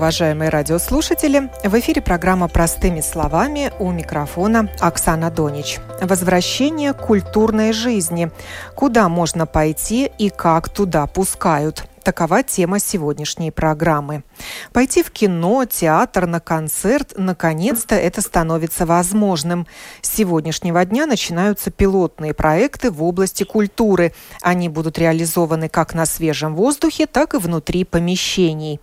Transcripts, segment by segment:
Уважаемые радиослушатели! В эфире программа «Простыми словами» у микрофона Оксана Донич. Возвращение культурной жизни. Куда можно пойти и как туда пускают? Такова тема сегодняшней программы. Пойти в кино, театр, на концерт, наконец-то это становится возможным. С сегодняшнего дня начинаются пилотные проекты в области культуры. Они будут реализованы как на свежем воздухе, так и внутри помещений.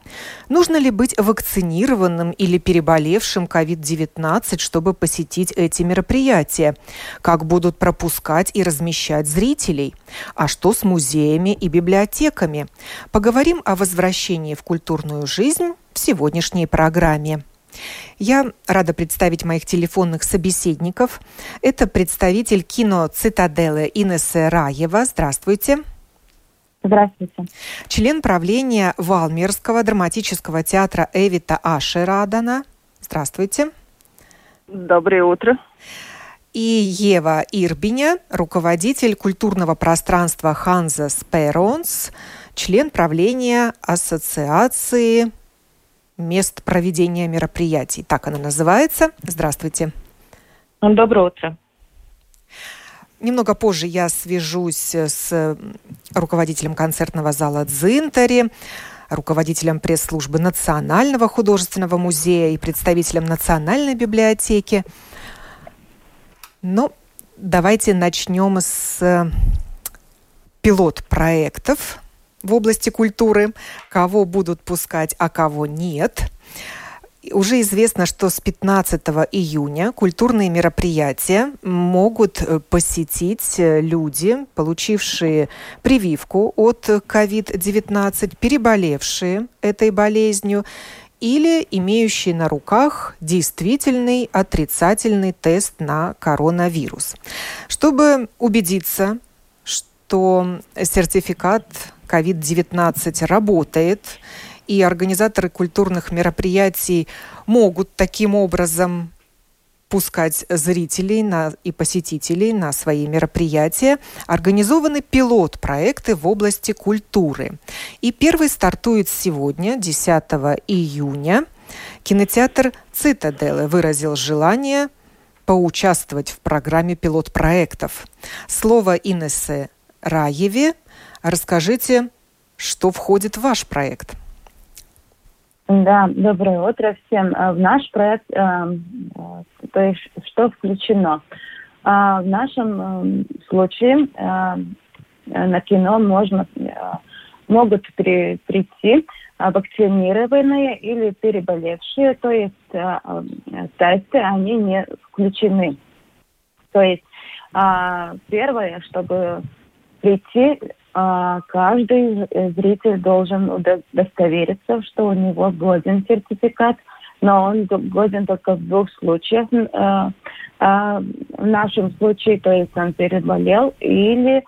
Нужно ли быть вакцинированным или переболевшим COVID-19, чтобы посетить эти мероприятия? Как будут пропускать и размещать зрителей? А что с музеями и библиотеками? Поговорим о возвращении в культурную жизнь в сегодняшней программе. Я рада представить моих телефонных собеседников. Это представитель кино «Цитаделы» Инесса Раева. Здравствуйте. Здравствуйте. Член правления Валмерского драматического театра Эвита Ашерадана. Здравствуйте. Доброе утро. И Ева Ирбиня, руководитель культурного пространства Ханза Сперонс член правления Ассоциации мест проведения мероприятий. Так она называется. Здравствуйте. Доброе утро. Немного позже я свяжусь с руководителем концертного зала «Дзинтари», руководителем пресс-службы Национального художественного музея и представителем Национальной библиотеки. Но давайте начнем с пилот-проектов, в области культуры, кого будут пускать, а кого нет. Уже известно, что с 15 июня культурные мероприятия могут э, посетить э, люди, получившие прививку от COVID-19, переболевшие этой болезнью или имеющие на руках действительный отрицательный тест на коронавирус. Чтобы убедиться, что сертификат COVID-19 работает, и организаторы культурных мероприятий могут таким образом пускать зрителей на, и посетителей на свои мероприятия. Организованы пилот-проекты в области культуры. И первый стартует сегодня, 10 июня. Кинотеатр «Цитаделы» выразил желание поучаствовать в программе пилот-проектов. Слово Инессе Раеве – Расскажите, что входит в ваш проект? Да, доброе утро всем. А, в наш проект, э, э, то есть что включено? А, в нашем случае на кино можно, могут при, прийти вакцинированные или переболевшие, то есть тесты, они не включены. То есть первое, чтобы прийти, а, каждый зритель должен удостовериться, что у него годен сертификат но он годен только в двух случаях. Э, э, в нашем случае, то есть он переболел или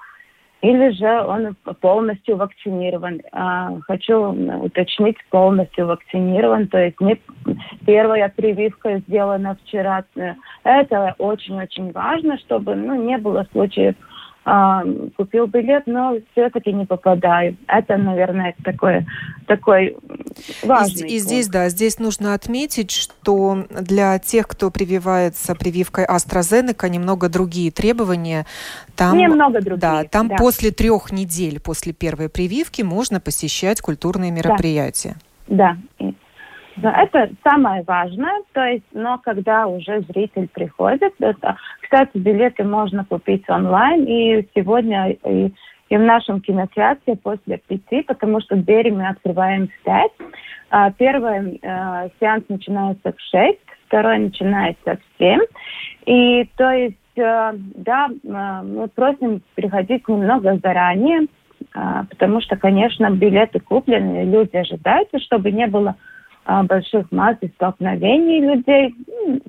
или же он полностью вакцинирован. А, хочу уточнить, полностью вакцинирован, то есть не первая прививка сделана вчера. Это очень-очень важно, чтобы ну, не было случаев а, купил билет, но все-таки не попадаю. Это, наверное, такой, такой важный. И, и здесь, да, здесь нужно отметить, что для тех, кто прививается прививкой AstraZeneca, немного другие требования. Там, немного другие. Да, там да. после трех недель после первой прививки можно посещать культурные мероприятия. Да. да. Это самое важное, то есть, но когда уже зритель приходит, это, кстати, билеты можно купить онлайн, и сегодня и, и в нашем кинотеатре после пяти, потому что двери мы открываем в пять. А, первый а, сеанс начинается в шесть, второй начинается в семь. И то есть, а, да, а, мы просим приходить немного заранее, потому что, конечно, билеты куплены, люди ожидают, чтобы не было больших масс и столкновений людей,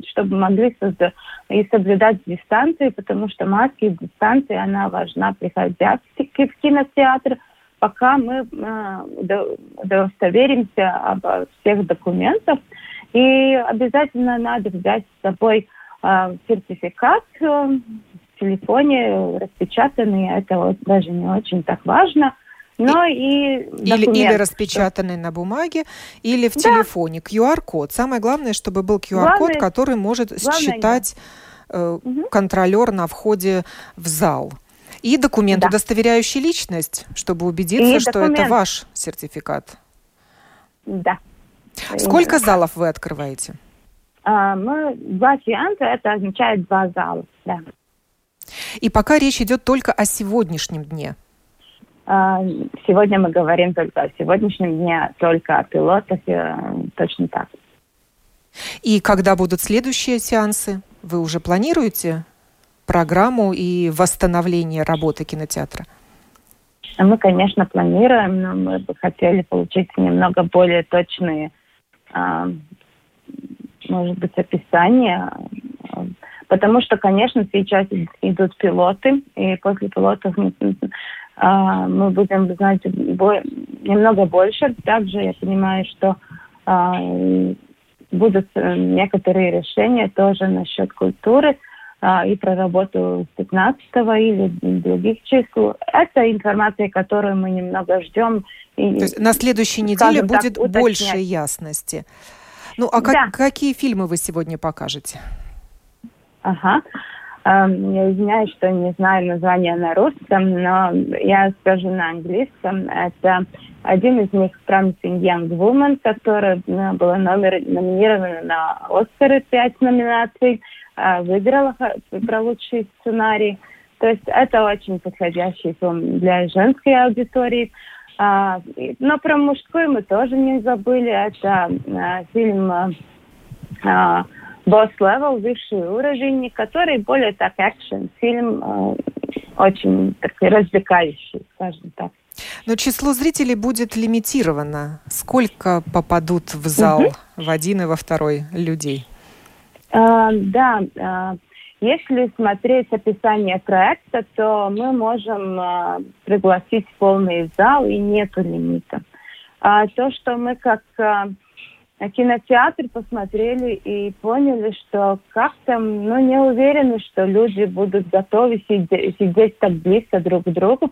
чтобы могли создать и соблюдать дистанцию, потому что маски и дистанция, она важна, приходя в кинотеатр, пока мы э, удостоверимся об всех документах. И обязательно надо взять с собой э, сертификат э, в телефоне распечатанный. Это даже не очень так важно – но и, или, или распечатанный на бумаге, или в да. телефоне. QR-код. Самое главное, чтобы был QR-код, который может считать э, угу. контролер на входе в зал. И документ, да. удостоверяющий личность, чтобы убедиться, и что документ. это ваш сертификат. Да. Сколько Именно. залов вы открываете? А, мы два сеанса, это означает два зала, да. И пока речь идет только о сегодняшнем дне. А, сегодня мы говорим только о сегодняшнем дне, только о пилотах, э, точно так. И когда будут следующие сеансы? Вы уже планируете программу и восстановление работы кинотеатра? Мы, конечно, планируем, но мы бы хотели получить немного более точные, а, может быть, описания, потому что, конечно, сейчас идут пилоты, и после пилотов мы будем знать немного больше. Также я понимаю, что а, будут э, некоторые решения тоже насчет культуры а, и про работу с 15 или других чисел. Это информация, которую мы немного ждем. И, То есть на следующей неделе будет так, больше ясности. Ну, а как, да. какие фильмы вы сегодня покажете? Ага. Эм, я извиняюсь, что не знаю название на русском, но я скажу на английском. Это один из них Promising Young Woman, который ну, была номер, номинирована на Оскары, пять номинаций, э, выиграла про лучший сценарий. То есть это очень подходящий фильм для женской аудитории. А, но про мужскую мы тоже не забыли. Это а, фильм а, Boss Level, высший уровень, который более так экшен фильм, э, очень такой развлекающий, скажем так. Но число зрителей будет лимитировано. Сколько попадут в зал угу. в один и во второй людей? А, да, а, если смотреть описание проекта, то мы можем а, пригласить полный зал и нету лимита. А, то, что мы как кинотеатр посмотрели и поняли, что как-то ну, не уверены, что люди будут готовы сидеть, сидеть так близко друг к другу,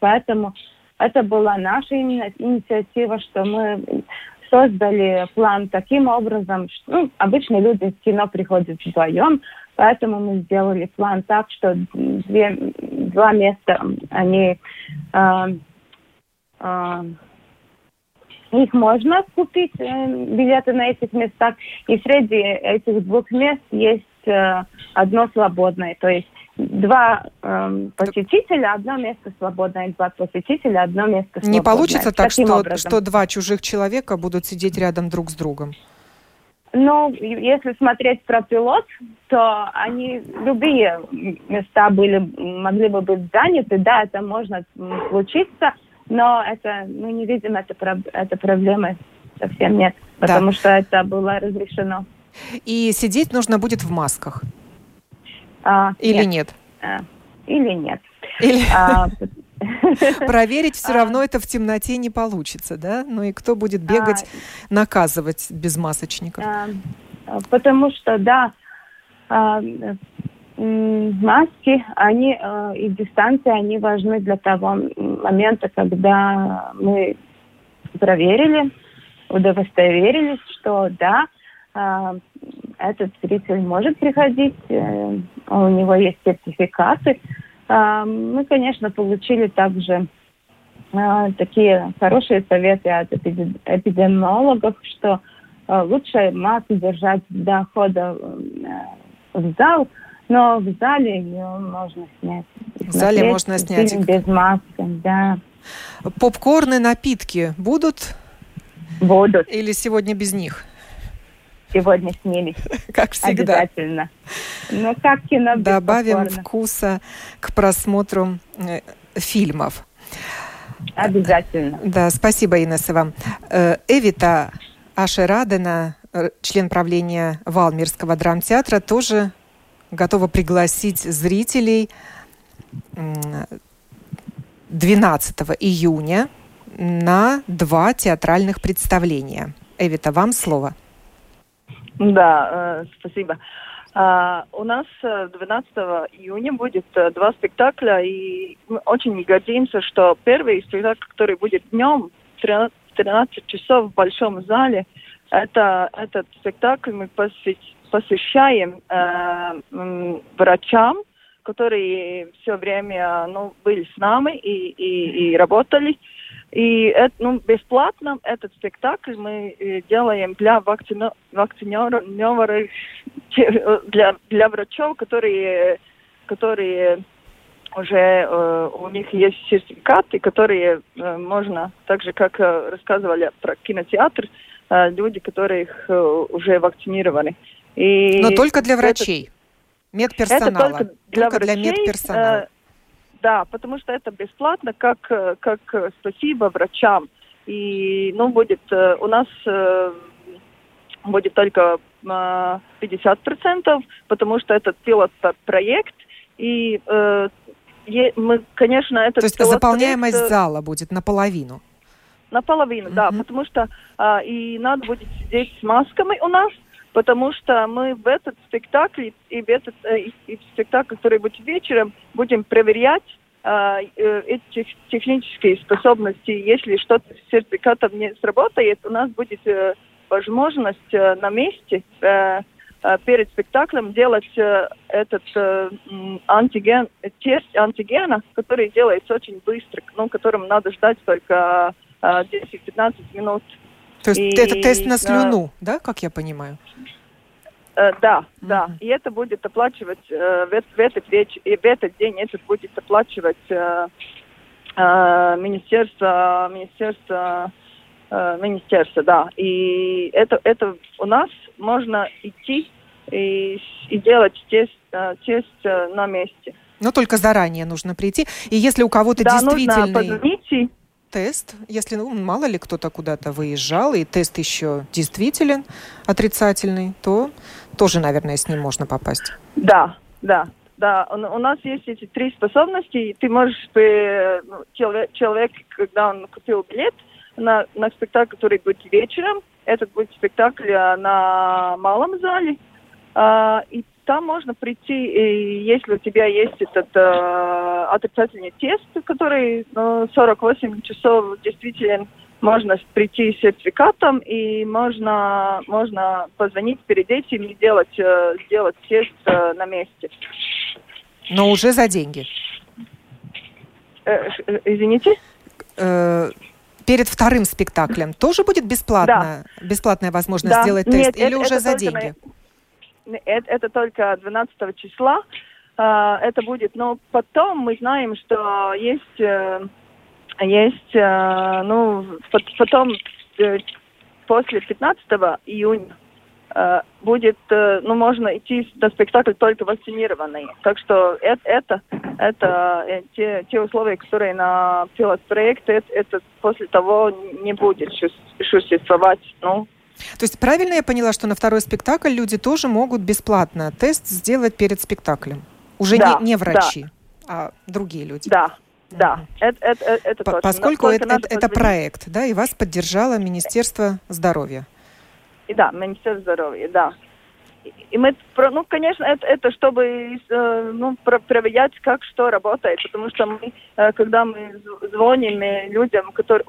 поэтому это была наша инициатива, что мы создали план таким образом, что ну, обычно люди в кино приходят вдвоем, поэтому мы сделали план так, что две, два места, они э, э, их можно купить, э, билеты на этих местах. И среди этих двух мест есть э, одно свободное. То есть два э, посетителя, одно место свободное, два посетителя, одно место свободное. Не получится так, что, что два чужих человека будут сидеть рядом друг с другом? Ну, если смотреть про пилот, то они любые места были, могли бы быть заняты, да, это может случиться, но это, мы не видим это, это проблемы совсем нет, потому да. что это было разрешено. И сидеть нужно будет в масках? А, Или нет? нет? А, или нет. Или... А, Проверить все а. равно это в темноте не получится, да? Ну и кто будет бегать, наказывать без масочников? Потому что, да, маски, они и дистанция, они важны для того момента, когда мы проверили, удостоверились, что да, этот зритель может приходить, э, у него есть сертификаты, мы, конечно, получили также такие хорошие советы от эпидемиологов, что лучше маску держать до хода в зал, но в зале ее можно снять. В зале можно снять. Без маски, да. Попкорны, напитки будут? Будут. Или сегодня без них? сегодня снились. Как всегда. Обязательно. Ну, как кино Добавим бесспорно. вкуса к просмотру э, фильмов. Обязательно. Да, спасибо, Инесса, вам. Э, Эвита Ашерадена, э, член правления Валмирского драмтеатра, тоже готова пригласить зрителей 12 июня на два театральных представления. Эвита, вам слово. Да, э, спасибо. Uh, у нас 12 э, июня будет uh, два спектакля, и мы очень гордимся, что первый спектакль, который будет днем, 13, 13 часов в большом зале, это этот спектакль мы посвящаем uh, врачам, которые все время ну, были с нами и, и, и работали. И это, ну, бесплатно этот спектакль мы э, делаем для вакцина, вакцинеров, для, для врачей, которые, которые уже э, у них есть сертификаты, которые э, можно, так же как э, рассказывали про кинотеатр, э, люди, которых э, уже вакцинированы. И Но только для врачей, это, медперсонала. Это только для, только врачей, для медперсонала. Э, да, потому что это бесплатно, как, э, как э, спасибо врачам. И, ну, будет э, у нас будет только 50%, потому что это пилот-проект, и мы, конечно, это... То есть заполняемость зала будет наполовину? Наполовину, mm-hmm. да, потому что а, и надо будет сидеть с масками у нас, потому что мы в этот спектакль и в этот э, и в спектакль, который будет вечером, будем проверять э, э, эти технические способности. Если что-то с сертификатом не сработает, у нас будет э, возможность э, на месте э, э, перед спектаклем делать э, этот э, антиген, тест антигена, который делается очень быстро, ну, которым надо ждать только э, 10-15 минут. То есть и, это тест на слюну, э, да, как я понимаю? Э, да, mm-hmm. да. И это будет оплачивать э, в, в этот вечер, и в этот день это будет оплачивать э, э, министерство, министерство, э, министерство, да. И это, это у нас можно идти и, и делать тест, э, тест э, на месте. Но только заранее нужно прийти. И если у кого-то да, действительно... нужно позвонить тест, если ну, мало ли кто-то куда-то выезжал, и тест еще действителен, отрицательный, то тоже, наверное, с ним можно попасть. Да, да. Да, у нас есть эти три способности. Ты можешь, ну, человек, человек, когда он купил билет на, на спектакль, который будет вечером, этот будет спектакль а, на малом зале, а, и там можно прийти, и если у тебя есть этот э, отрицательный тест, который ну, 48 часов действительно можно прийти с сертификатом, и можно, можно позвонить перед этим и делать, э, сделать тест э, на месте. Но уже за деньги? Э, э извините? Э, перед вторым спектаклем тоже будет бесплатно, да. бесплатная возможность да. сделать тест? Нет, или это, уже это за деньги? На это, это только 12 числа. Uh, это будет, но потом мы знаем, что есть, uh, есть, uh, ну, потом после 15 июня э, будет, э, ну, можно идти на спектакль только вакцинированный. Так что это, это, это э, те, те условия, которые на пилот-проекте, это, это после того не будет существовать. Ну, то есть правильно я поняла, что на второй спектакль люди тоже могут бесплатно тест сделать перед спектаклем? Уже да, не, не врачи, да. а другие люди. Да, да, это, это, это точно. Поскольку это, это, это проект, да, и вас поддержало Министерство здоровья. И да, Министерство здоровья, да. И мы, ну, конечно, это, это чтобы э, ну, проверять, как что работает, потому что мы, э, когда мы звоним людям, которые,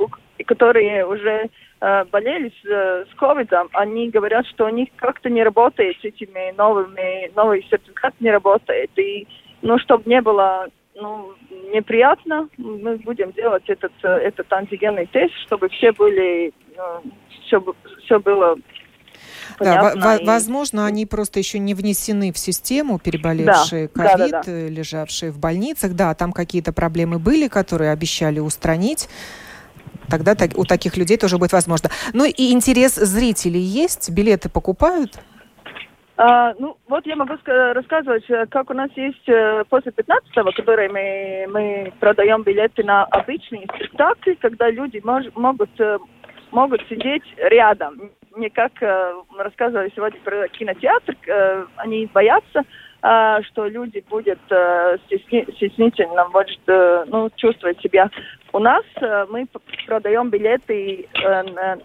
которые уже э, болели с, с ковидом, они говорят, что у них как-то не работает с этими новыми, новый сертификат не работает. И, ну, чтобы не было ну, неприятно, мы будем делать этот, этот антигенный тест, чтобы все были, все, все было да, и... возможно, они просто еще не внесены в систему, переболевшие ковид, да, да, да, да. лежавшие в больницах. Да, там какие-то проблемы были, которые обещали устранить. Тогда так, у таких людей тоже будет возможно. Ну и интерес зрителей есть? Билеты покупают? А, ну, вот я могу рассказывать, э, как у нас есть э, после 15-го, который мы, мы продаем билеты на обычные спектакли, когда люди мож, могут, э, могут сидеть рядом мне как рассказывали сегодня про кинотеатр, они боятся, что люди будут э, стесни, стеснительно может, э, ну, чувствовать себя. У нас э, мы продаем билеты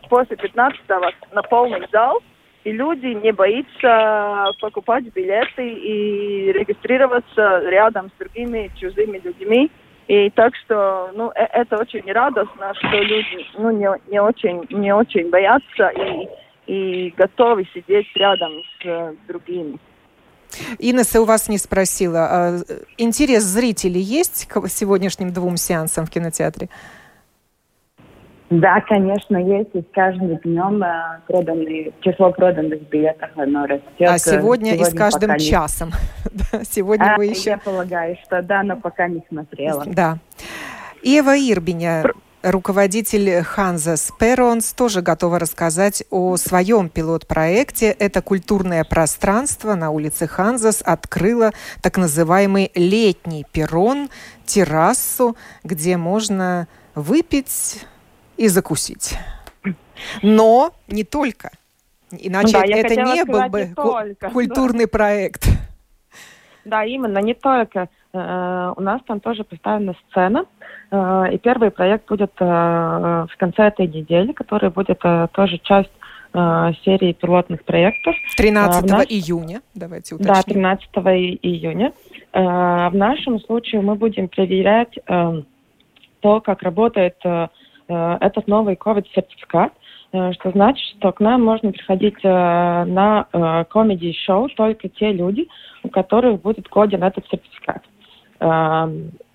после 15-го на полный зал, и люди не боятся покупать билеты и регистрироваться рядом с другими чужими людьми. И так что, ну, это очень радостно, что люди, ну, не, не очень, не очень боятся и, и готовы сидеть рядом с другими. Инесса у вас не спросила. А интерес зрителей есть к сегодняшним двум сеансам в кинотеатре? Да, конечно, есть. И с каждым днем э, проданные, число проданных билетов оно растет. А сегодня, сегодня и с каждым часом. сегодня а, вы еще... Я полагаю, что да, но пока не смотрела. Да. Ева Ирбиня, руководитель Ханза Сперонс, тоже готова рассказать о своем пилот-проекте. Это культурное пространство на улице Ханзас открыло так называемый летний перрон, террасу, где можно выпить и закусить. Но не только. Иначе да, это не был бы не только, культурный да. проект. Да, именно, не только. Э, у нас там тоже поставлена сцена. Э, и первый проект будет э, в конце этой недели, который будет тоже часть серии пилотных проектов. 13 наш... июня, давайте уточним. Да, 13 июня. В нашем случае мы будем проверять то, как работает Э, этот новый COVID-сертификат, э, что значит, что к нам можно приходить э, на комедий-шоу только те люди, у которых будет коден этот сертификат.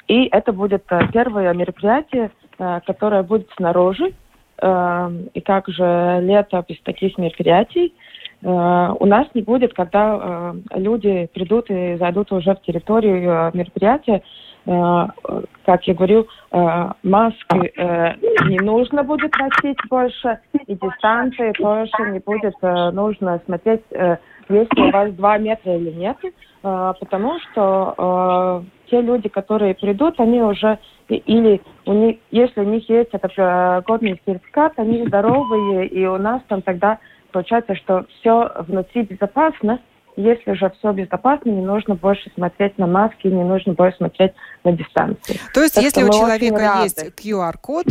И это будет первое мероприятие, которое будет снаружи, и как же лето без таких мероприятий. У нас не будет, когда люди придут и зайдут уже в территорию мероприятия, Э, как я говорю, э, маски э, не нужно будет носить больше, и дистанции тоже не будет нужно смотреть, есть ли у вас два метра или нет, потому что те люди, которые придут, они уже или у них, если у них есть этот годный сертификат, они здоровые, и у нас там тогда получается, что все внутри безопасно, если же все безопасно, не нужно больше смотреть на маски, не нужно больше смотреть на дистанции. То есть, так если у человека есть QR-код,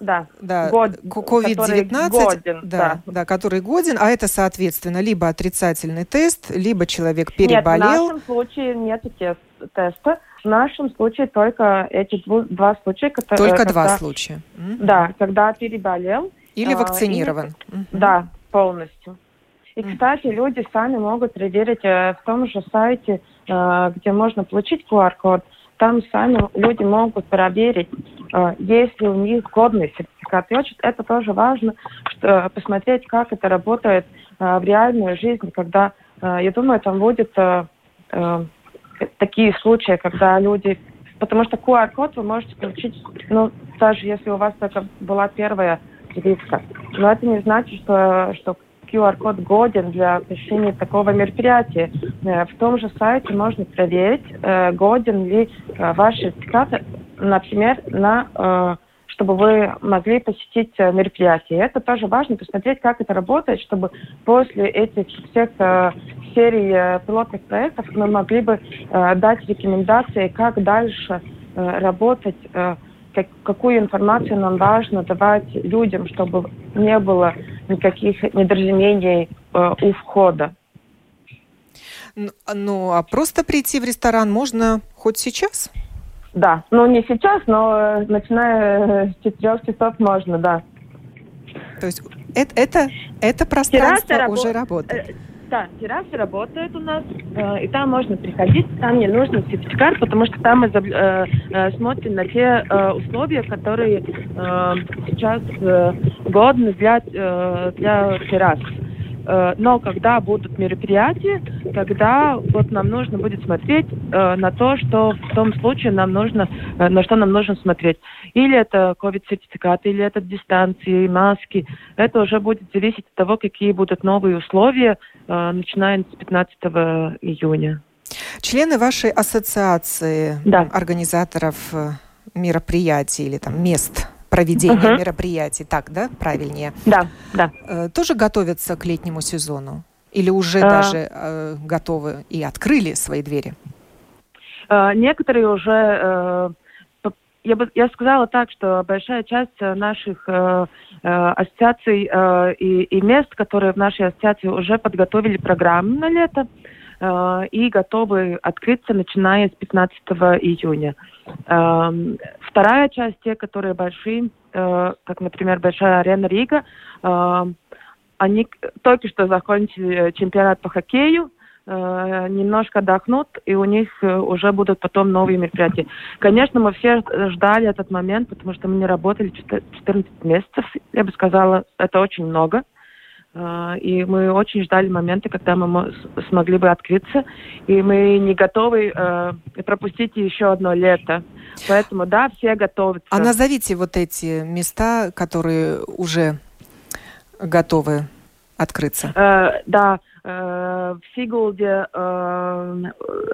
да, да COVID-19, годен, да, да. да, который годен, а это, соответственно, либо отрицательный тест, либо человек переболел. Нет, в нашем случае нет тест, теста. В нашем случае только эти два случая. Которые, только когда, два случая. Да, когда переболел. Или а, вакцинирован. И, угу. Да, полностью. И, кстати, люди сами могут проверить э, в том же сайте, э, где можно получить QR-код. Там сами люди могут проверить, э, есть ли у них годный сертификат. И очень это тоже важно, что, посмотреть, как это работает в реальной жизни, когда, я думаю, там будет такие случаи, когда люди потому что QR-код вы можете получить, ну, даже если у вас только была первая прививка. Но это не значит, что, что QR-код годен для посещения такого мероприятия. Э, в том же сайте можно проверить, э, годен ли э, ваш сертификат, например, на чтобы вы могли посетить мероприятие. Это тоже важно, посмотреть, как это работает, чтобы после этих всех серий пилотных проектов мы могли бы дать рекомендации, как дальше работать как, какую информацию нам важно давать людям, чтобы не было никаких недоразумений э, у входа. Ну, а просто прийти в ресторан можно хоть сейчас? Да, ну не сейчас, но э, начиная с четырех часов можно, да. То есть это, это, это пространство Терраса уже работает? Да, террасы работают у нас, э, и там можно приходить, там не нужен сертификат, потому что там мы э, э, смотрим на те э, условия, которые э, сейчас э, годны для, э, для террас. Э, но когда будут мероприятия, тогда вот нам нужно будет смотреть э, на то, что в том случае нам нужно, э, на что нам нужно смотреть. Или это COVID-сертификат, или это дистанции, маски. Это уже будет зависеть от того, какие будут новые условия, начиная с 15 июня. Члены вашей ассоциации да. организаторов мероприятий или там мест проведения uh-huh. мероприятий, так, да, правильнее? Да, да. Э, тоже готовятся к летнему сезону? Или уже uh, даже э, готовы и открыли свои двери? Uh, некоторые уже я бы я сказала так, что большая часть наших э, э, ассоциаций э, и, и мест, которые в нашей ассоциации уже подготовили программы на лето э, и готовы открыться, начиная с 15 июня. Эм, вторая часть, те, которые большие, э, как, например, Большая арена Рига, э, они только что закончили чемпионат по хоккею, э, немножко отдохнут, и у них уже будут потом новые мероприятия. Конечно, мы все ждали этот момент, потому что мы не работали 14 месяцев, я бы сказала, это очень много. А, и мы очень ждали момента, когда мы смогли бы открыться. И мы не готовы э, пропустить еще одно лето. Поэтому, да, все готовятся. А назовите вот эти места, которые уже готовы открыться. Э, да, в Сигулде э,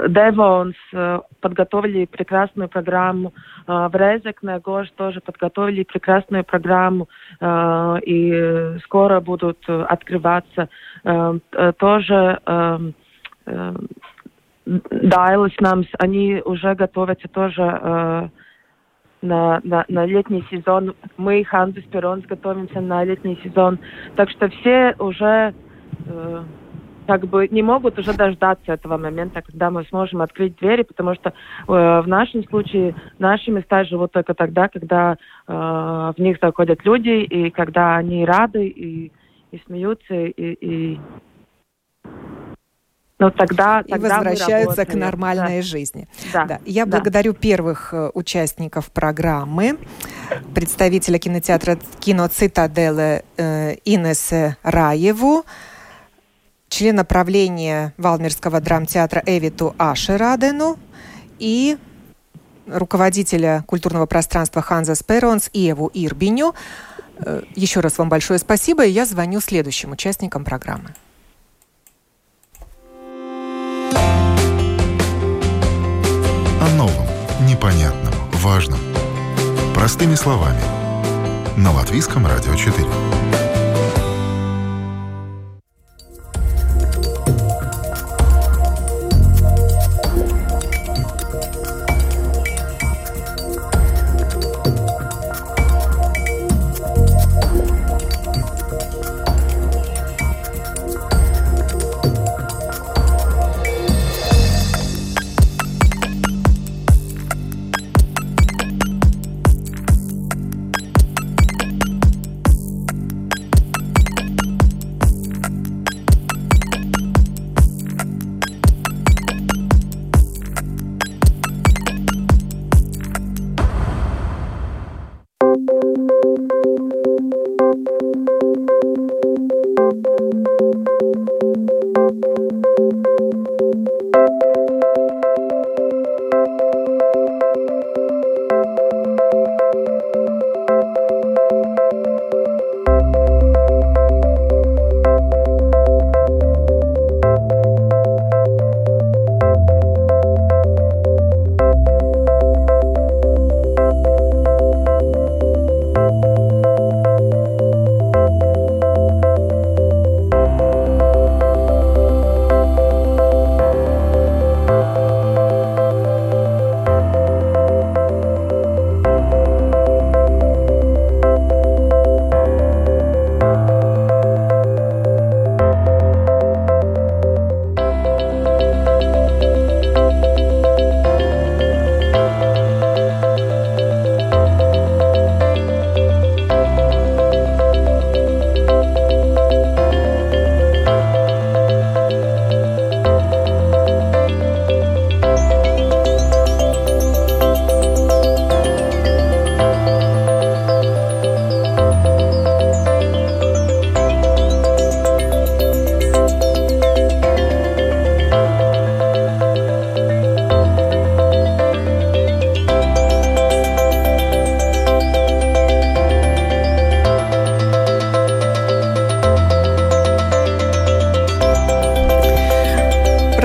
Девонс э, подготовили прекрасную программу. В Резекне Гош тоже подготовили прекрасную программу. И скоро будут открываться. Тоже Дайлас нам, они уже готовятся тоже на, на, на летний сезон. Мы, Ханзус Перонс, готовимся на летний сезон. Так что все уже как бы не могут уже дождаться этого момента, когда мы сможем открыть двери, потому что э, в нашем случае наши места живут только тогда, когда э, в них заходят люди, и когда они рады, и, и смеются, и, и но тогда, и тогда возвращаются к нормальной да. жизни. Да. Да. Я да. благодарю первых э, участников программы, представителя кинотеатра «Кино Цитаделы» э, Инессе Раеву, члена правления Валмирского драмтеатра Эвиту Ашерадену и руководителя культурного пространства Ханза Сперонс Еву Ирбиню. Э, еще раз вам большое спасибо, и я звоню следующим участникам программы. О новом, непонятном, важном. Простыми словами. На Латвийском радио 4.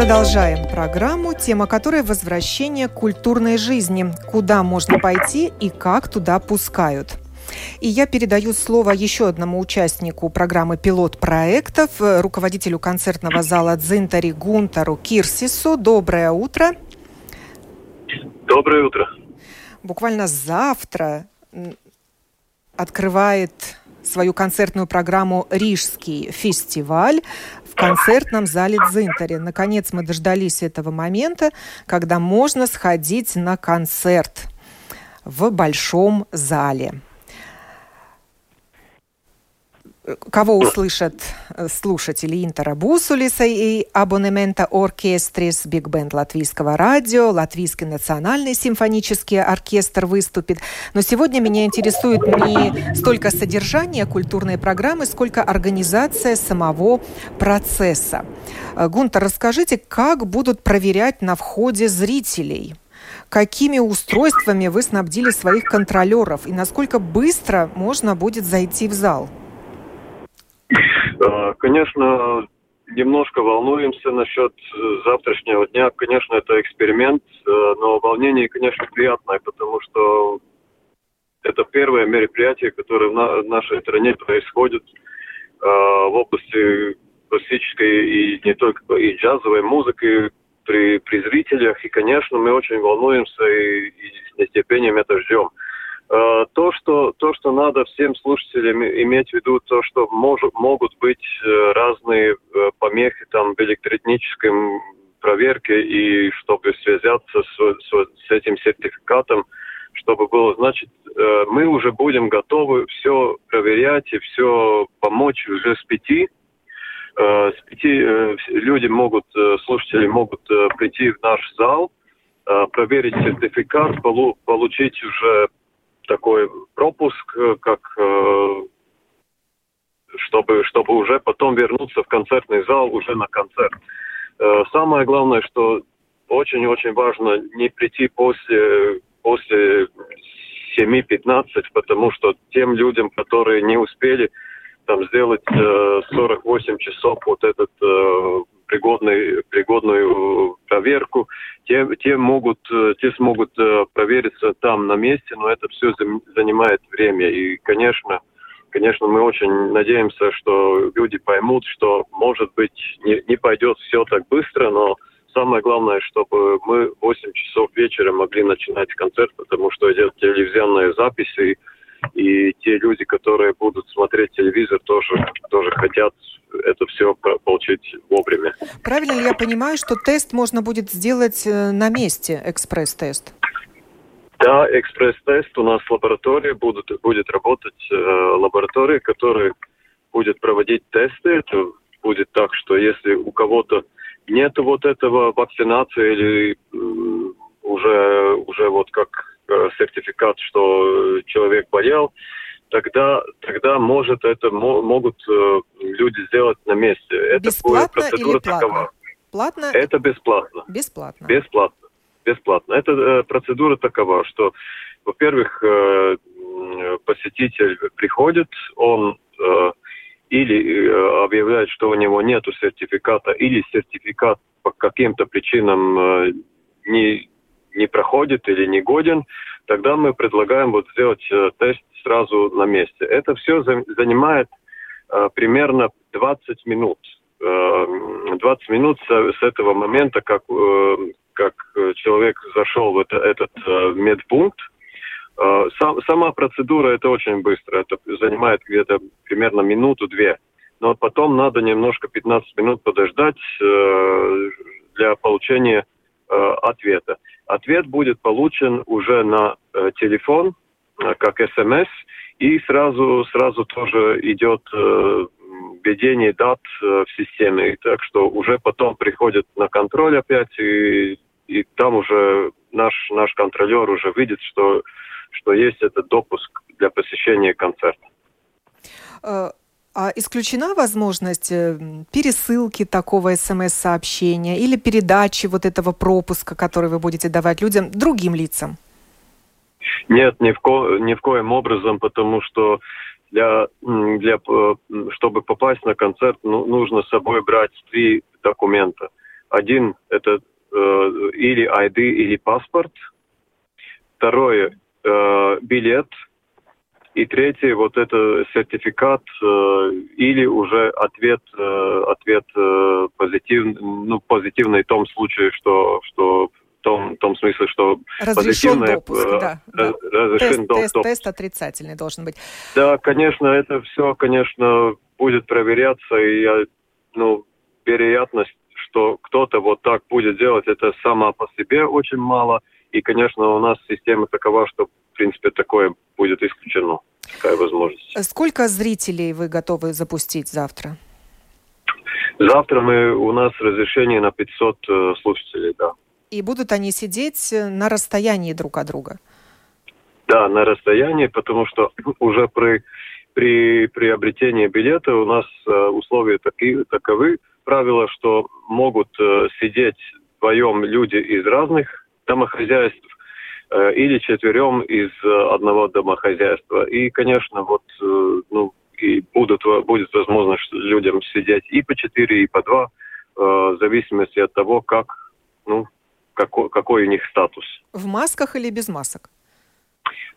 Продолжаем программу, тема которой «Возвращение культурной жизни». Куда можно пойти и как туда пускают. И я передаю слово еще одному участнику программы «Пилот проектов», руководителю концертного зала «Дзинтари» Гунтару Кирсису. Доброе утро. Доброе утро. Буквально завтра открывает свою концертную программу «Рижский фестиваль» в концертном зале Дзинтари. Наконец мы дождались этого момента, когда можно сходить на концерт в большом зале. Кого услышат э, слушатели Интера Бусулиса и абонемента оркестрис Биг Бенд Латвийского радио, Латвийский национальный симфонический оркестр выступит. Но сегодня меня интересует не столько содержание культурной программы, сколько организация самого процесса. Э, Гунтер, расскажите, как будут проверять на входе зрителей? Какими устройствами вы снабдили своих контролеров и насколько быстро можно будет зайти в зал? Э, конечно, немножко волнуемся насчет э, завтрашнего дня. Конечно, это эксперимент, э, но волнение, конечно, приятное, потому что это первое мероприятие, которое в нашей стране происходит в области классической и не только и джазовой музыки при, при зрителях. И, конечно, мы очень волнуемся и, и с нетерпением это ждем. Э, то, что, то, что надо всем слушателям иметь в виду, то, что может, могут быть э, разные э, помехи там в электротехническом проверке, и чтобы связаться с, с, с этим сертификатом, чтобы было, значит, мы уже будем готовы все проверять и все помочь уже с пяти. С пяти люди могут, слушатели могут прийти в наш зал, проверить сертификат, получить уже такой пропуск, э, как э, чтобы, чтобы уже потом вернуться в концертный зал уже на концерт. Э, самое главное, что очень-очень важно не прийти после, после 7-15, потому что тем людям, которые не успели там сделать 48 часов вот этот пригодный, пригодную проверку, те, те, могут, э, те смогут э, провериться там на месте, но это все занимает время. И, конечно, конечно, мы очень надеемся, что люди поймут, что, может быть, не, не пойдет все так быстро, но самое главное, чтобы мы в 8 часов вечера могли начинать концерт, потому что идет телевизионная запись, и, и те люди, которые будут смотреть телевизор, тоже, тоже хотят это все получить вовремя. Правильно ли я понимаю, что тест можно будет сделать э, на месте, экспресс-тест? Да, экспресс-тест. У нас лаборатория будет, будет работать, э, лаборатория, которая будет проводить тесты. Это будет так, что если у кого-то нет вот этого вакцинации или э, уже, уже вот как сертификат, что человек болел, тогда, тогда может это могут э, люди сделать на месте. Это бесплатно процедура или платно? такова. Платно? Это бесплатно. Бесплатно. Бесплатно. Бесплатно. Это э, процедура такова, что, во-первых, э, посетитель приходит, он э, или э, объявляет, что у него нет сертификата, или сертификат по каким-то причинам э, не, не проходит или не годен, тогда мы предлагаем вот сделать э, тест сразу на месте. Это все занимает э, примерно 20 минут. Э, 20 минут с, с этого момента, как, э, как человек зашел в это, этот э, медпункт. Э, сам, сама процедура это очень быстро. Это занимает где-то примерно минуту-две. Но потом надо немножко 15 минут подождать э, для получения э, ответа. Ответ будет получен уже на э, телефон Э, как СМС, и сразу, сразу тоже идет э, введение дат э, в системе. Так что уже потом приходит на контроль опять, и, и там уже наш, наш контролер уже видит, что, что есть этот допуск для посещения концерта. А исключена возможность пересылки такого смс-сообщения или передачи вот этого пропуска, который вы будете давать людям, другим лицам? Нет, ни в, ко, ни в коем образом, потому что для, для, э, чтобы попасть на концерт, ну, нужно с собой брать три документа. Один – это э, или ID, или паспорт. Второе э, – билет. И третье – вот это сертификат э, или уже ответ, э, ответ э, позитив, ну, позитивный в том случае, что, что том, том смысле, что разрешен допуск, э, да, да. разрешен тест, тест, тест отрицательный должен быть. Да, конечно, это все, конечно, будет проверяться, и я, ну, вероятность, что кто-то вот так будет делать, это сама по себе очень мало, и, конечно, у нас система такова, что, в принципе, такое будет исключено, такая возможность. Сколько зрителей вы готовы запустить завтра? Завтра мы, у нас разрешение на 500 э, слушателей, да и будут они сидеть э, на расстоянии друг от друга. Да, на расстоянии, потому что уже при, при приобретении билета у нас э, условия такие, таковы, правила, что могут э, сидеть вдвоем люди из разных домохозяйств или четверем из э, одного домохозяйства. И, конечно, вот, э, ну, и будут, будет возможность людям сидеть и по четыре, и по два, э, в зависимости от того, как, ну, какой, какой у них статус. В масках или без масок?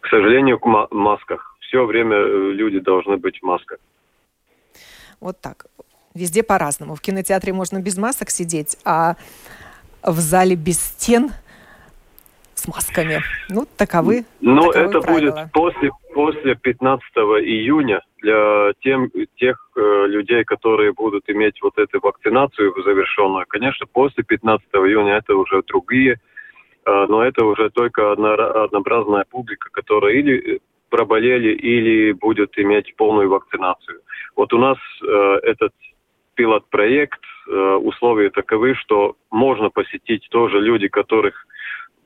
К сожалению, в масках. Все время э, люди должны быть в масках. Вот так. Везде по-разному. В кинотеатре можно без масок сидеть, а в зале без стен с масками. Ну, таковы. Ну, таковы это правила. будет после, после 15 июня для тем, тех э, людей, которые будут иметь вот эту вакцинацию завершенную. Конечно, после 15 июня это уже другие, э, но это уже только одна, однообразная публика, которая или проболели, или будет иметь полную вакцинацию. Вот у нас э, этот пилот-проект, э, условия таковы, что можно посетить тоже люди, которых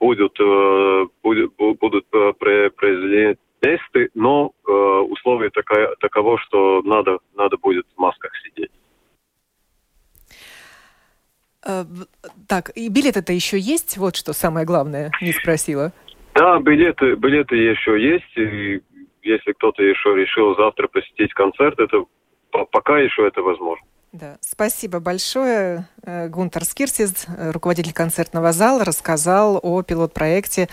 будут, э, будут, будут э, произведены тесты, но э, условие такая, таково, что надо, надо будет в масках сидеть. Так, и билеты-то еще есть? Вот что самое главное, не спросила. Да, билеты, билеты еще есть. И если кто-то еще решил завтра посетить концерт, это пока еще это возможно. Да, спасибо большое. Э, Гунтер Скирсис, э, руководитель концертного зала, рассказал о пилот-проекте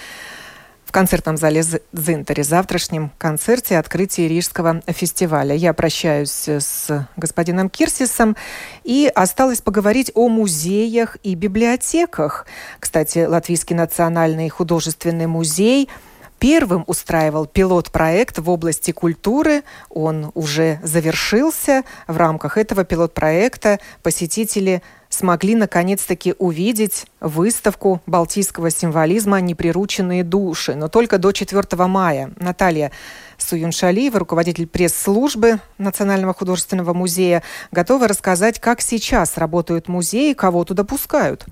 в концертном зале Зинтере, завтрашнем концерте открытия Рижского фестиваля. Я прощаюсь с господином Кирсисом и осталось поговорить о музеях и библиотеках. Кстати, Латвийский национальный художественный музей – первым устраивал пилот-проект в области культуры. Он уже завершился. В рамках этого пилот-проекта посетители смогли наконец-таки увидеть выставку балтийского символизма «Неприрученные души», но только до 4 мая. Наталья Суюншалиева, руководитель пресс-службы Национального художественного музея, готова рассказать, как сейчас работают музеи, кого туда пускают.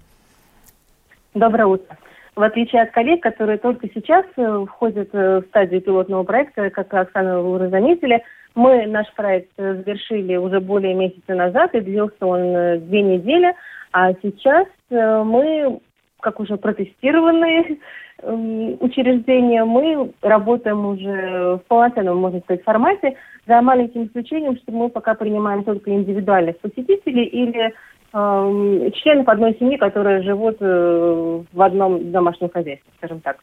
Доброе утро в отличие от коллег, которые только сейчас э, входят э, в стадию пилотного проекта, как Оксана вы уже заметили, мы наш проект э, завершили уже более месяца назад, и длился он две недели, а сейчас мы, как уже протестированные учреждения, мы работаем уже в полноценном, можно сказать, формате, за маленьким исключением, что мы пока принимаем только индивидуальных посетителей или э, членов одной семьи, которые живут э, в одном домашнем хозяйстве, скажем так.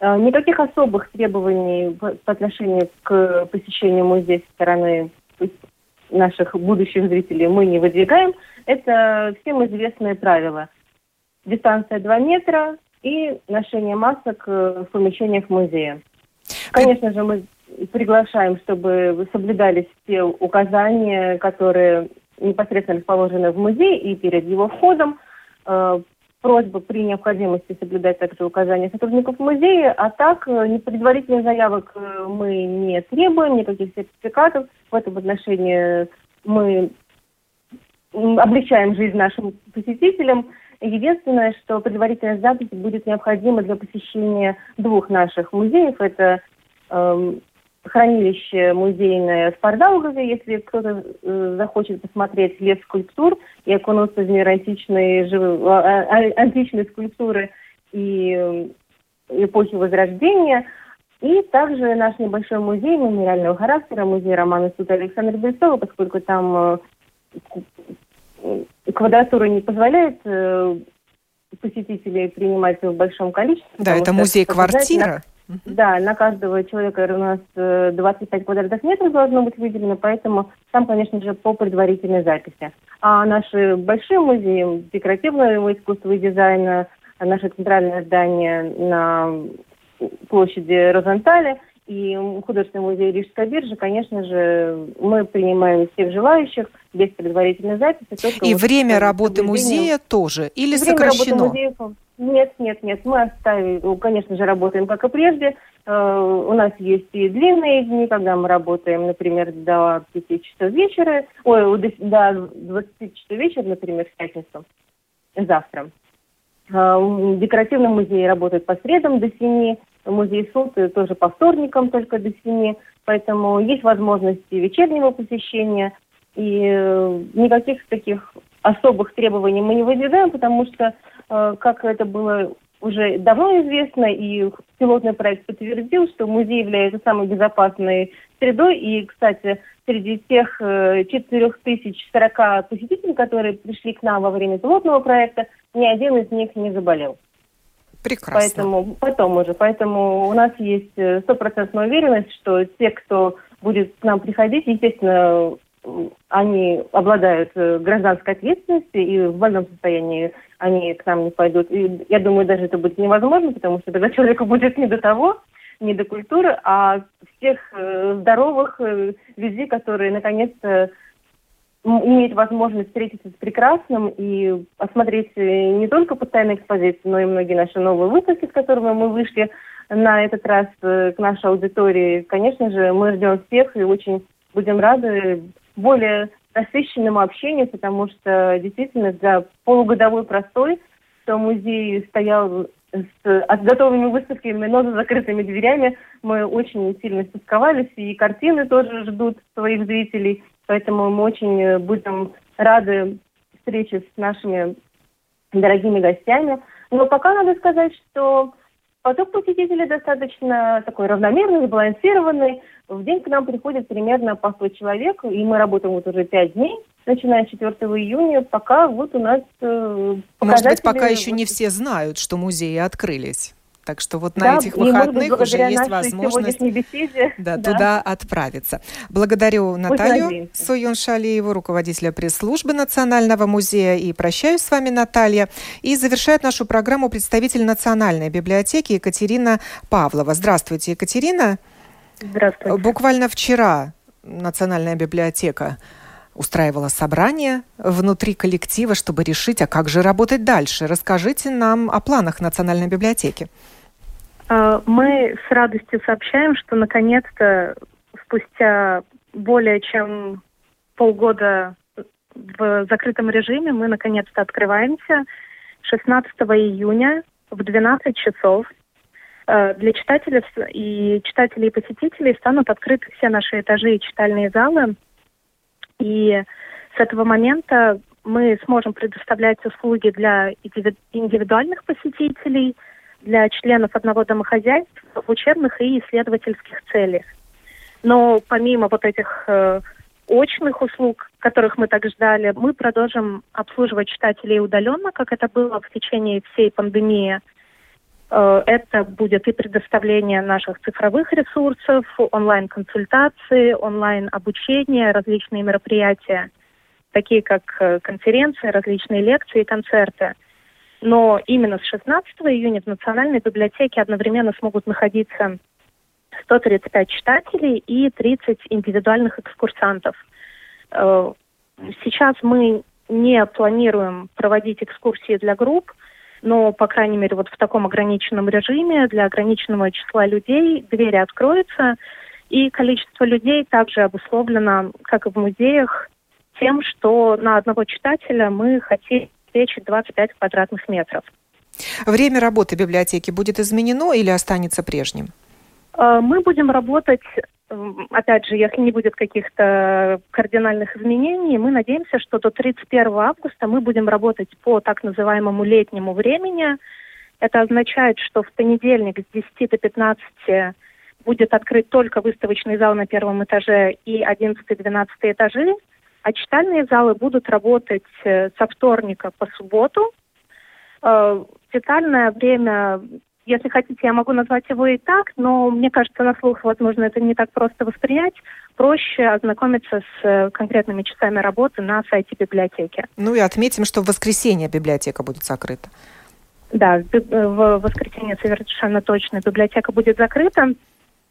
Э, никаких особых требований по, по отношению к посещению музея со стороны наших будущих зрителей мы не выдвигаем. Это всем известные правила. Дистанция 2 метра и ношение масок в помещениях музея. Конечно же, мы приглашаем, чтобы соблюдались все указания, которые непосредственно расположены в музее и перед его входом. Э, просьба при необходимости соблюдать также указания сотрудников музея, а так э, предварительных заявок э, мы не требуем, никаких сертификатов. В этом отношении мы облегчаем жизнь нашим посетителям. Единственное, что предварительная запись будет необходима для посещения двух наших музеев. Это эм, хранилище музейное в Пардаугове, если кто-то э, захочет посмотреть лес скульптур и окунуться в мир античной, жив... А, а, а, античной скульптуры и э, эпохи Возрождения. И также наш небольшой музей мемориального характера, музей романа Сута Александра Бельцова, поскольку там э, квадратура не позволяет посетителей принимать в большом количестве. Да, это музей-квартира. Да, на каждого человека у нас 25 квадратных метров должно быть выделено, поэтому там, конечно же, по предварительной записи. А наши большие музеи декоративного искусства и дизайна, наше центральное здание на площади Розенталя и художественный музей Рижская биржа, конечно же, мы принимаем всех желающих без предварительной записи. И вот время работы музея тоже или время сокращено? Музеев, нет, нет, нет. Мы оставили, ну, конечно же, работаем как и прежде. Uh, у нас есть и длинные дни, когда мы работаем, например, до 5 часов вечера, ой, до, до 20 часов вечера, например, в пятницу, завтра. Uh, декоративный музей работает по средам до 7, музей суд тоже по вторникам только до 7, поэтому есть возможности вечернего посещения, и э, никаких таких особых требований мы не выдвигаем, потому что, э, как это было уже давно известно, и пилотный проект подтвердил, что музей является самой безопасной средой. И, кстати, среди тех 4040 э, посетителей, которые пришли к нам во время пилотного проекта, ни один из них не заболел. Прекрасно. Поэтому потом уже. Поэтому у нас есть стопроцентная уверенность, что те, кто будет к нам приходить, естественно, они обладают э, гражданской ответственностью, и в больном состоянии они к нам не пойдут. И я думаю, даже это будет невозможно, потому что тогда человеку будет не до того, не до культуры, а всех э, здоровых э, людей, которые наконец-то имеют возможность встретиться с прекрасным и осмотреть не только постоянные экспозиции, но и многие наши новые выставки, с которыми мы вышли на этот раз к нашей аудитории. Конечно же, мы ждем всех и очень будем рады более насыщенному общению, потому что действительно за полугодовой простой, что музей стоял с готовыми выставками, но за закрытыми дверями, мы очень сильно стосковались, и картины тоже ждут своих зрителей, поэтому мы очень будем рады встрече с нашими дорогими гостями. Но пока надо сказать, что Поток посетителей достаточно такой равномерный, сбалансированный. В день к нам приходит примерно по 100 человек, и мы работаем вот уже 5 дней, начиная с 4 июня, пока вот у нас э, Может быть, пока еще не все знают, что музеи открылись. Так что вот на этих выходных уже есть возможность беседе, да, да. туда отправиться. Благодарю Наталью Суюн Шалиеву, руководителя пресс-службы Национального музея. И прощаюсь с вами, Наталья. И завершает нашу программу представитель Национальной библиотеки Екатерина Павлова. Здравствуйте, Екатерина. Здравствуйте. Буквально вчера Национальная библиотека устраивала собрание внутри коллектива, чтобы решить, а как же работать дальше. Расскажите нам о планах Национальной библиотеки. А, мы с радостью сообщаем, что наконец-то спустя более чем полгода в закрытом режиме мы наконец-то открываемся 16 июня в 12 часов. А, для читателей и читателей и посетителей станут открыты все наши этажи и читальные залы. И с этого момента мы сможем предоставлять услуги для индивидуальных посетителей – для членов одного домохозяйства в учебных и исследовательских целях. Но помимо вот этих э, очных услуг, которых мы так ждали, мы продолжим обслуживать читателей удаленно, как это было в течение всей пандемии. Э, это будет и предоставление наших цифровых ресурсов, онлайн-консультации, онлайн-обучение, различные мероприятия, такие как э, конференции, различные лекции и концерты – но именно с 16 июня в Национальной библиотеке одновременно смогут находиться 135 читателей и 30 индивидуальных экскурсантов. Э, сейчас мы не планируем проводить экскурсии для групп, но, по крайней мере, вот в таком ограниченном режиме для ограниченного числа людей двери откроются, и количество людей также обусловлено, как и в музеях, тем, что на одного читателя мы хотим обеспечить 25 квадратных метров. Время работы библиотеки будет изменено или останется прежним? Э, мы будем работать, опять же, если не будет каких-то кардинальных изменений, мы надеемся, что до 31 августа мы будем работать по так называемому летнему времени. Это означает, что в понедельник с 10 до 15 будет открыт только выставочный зал на первом этаже и 11-12 этажи. А читальные залы будут работать э, со вторника по субботу. Э, детальное время, если хотите, я могу назвать его и так, но мне кажется, на слух, возможно, это не так просто воспринять. Проще ознакомиться с э, конкретными часами работы на сайте библиотеки. Ну и отметим, что в воскресенье библиотека будет закрыта. Да, в воскресенье совершенно точно библиотека будет закрыта.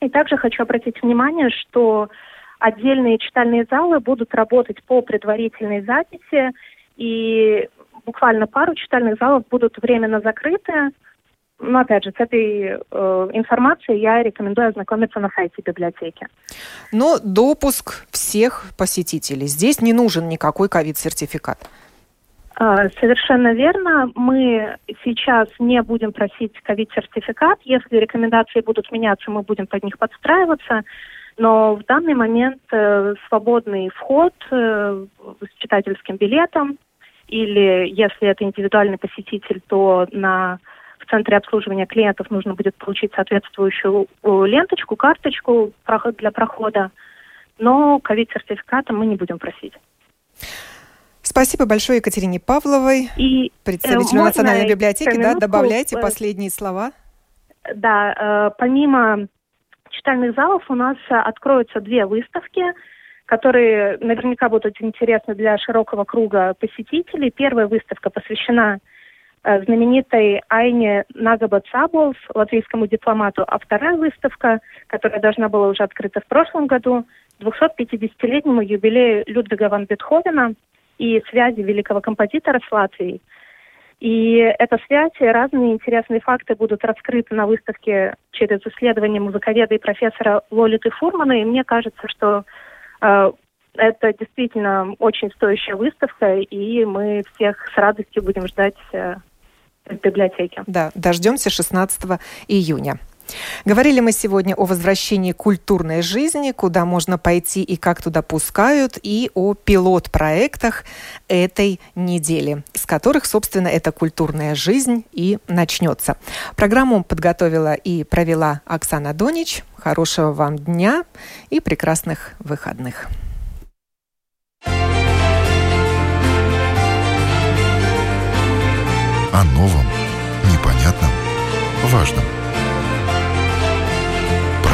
И также хочу обратить внимание, что отдельные читальные залы будут работать по предварительной записи, и буквально пару читальных залов будут временно закрыты. Но опять же, с этой э, информацией я рекомендую ознакомиться на сайте библиотеки. Но допуск всех посетителей. Здесь не нужен никакой ковид-сертификат. А, совершенно верно. Мы сейчас не будем просить ковид-сертификат. Если рекомендации будут меняться, мы будем под них подстраиваться. Но в данный момент э, свободный вход э, с читательским билетом или если это индивидуальный посетитель, то на в центре обслуживания клиентов нужно будет получить соответствующую э, ленточку, карточку для прохода. Но ковид-сертификата мы не будем просить. Спасибо большое Екатерине Павловой, и, представителю э, Национальной библиотеки. Да, добавляйте э, последние слова. Да, э, помимо читальных залов у нас откроются две выставки, которые наверняка будут интересны для широкого круга посетителей. Первая выставка посвящена э, знаменитой Айне Нагаба Цаболс, латвийскому дипломату, а вторая выставка, которая должна была уже открыта в прошлом году, 250-летнему юбилею Людвига ван Бетховена и связи великого композитора с Латвией – и эта связь и разные интересные факты будут раскрыты на выставке через исследование музыковеда и профессора Лолиты Фурмана. И мне кажется, что э, это действительно очень стоящая выставка, и мы всех с радостью будем ждать э, в библиотеке. Да, дождемся 16 июня. Говорили мы сегодня о возвращении культурной жизни, куда можно пойти и как туда пускают, и о пилот-проектах этой недели, с которых, собственно, эта культурная жизнь и начнется. Программу подготовила и провела Оксана Донич. Хорошего вам дня и прекрасных выходных. О новом, непонятном, важном –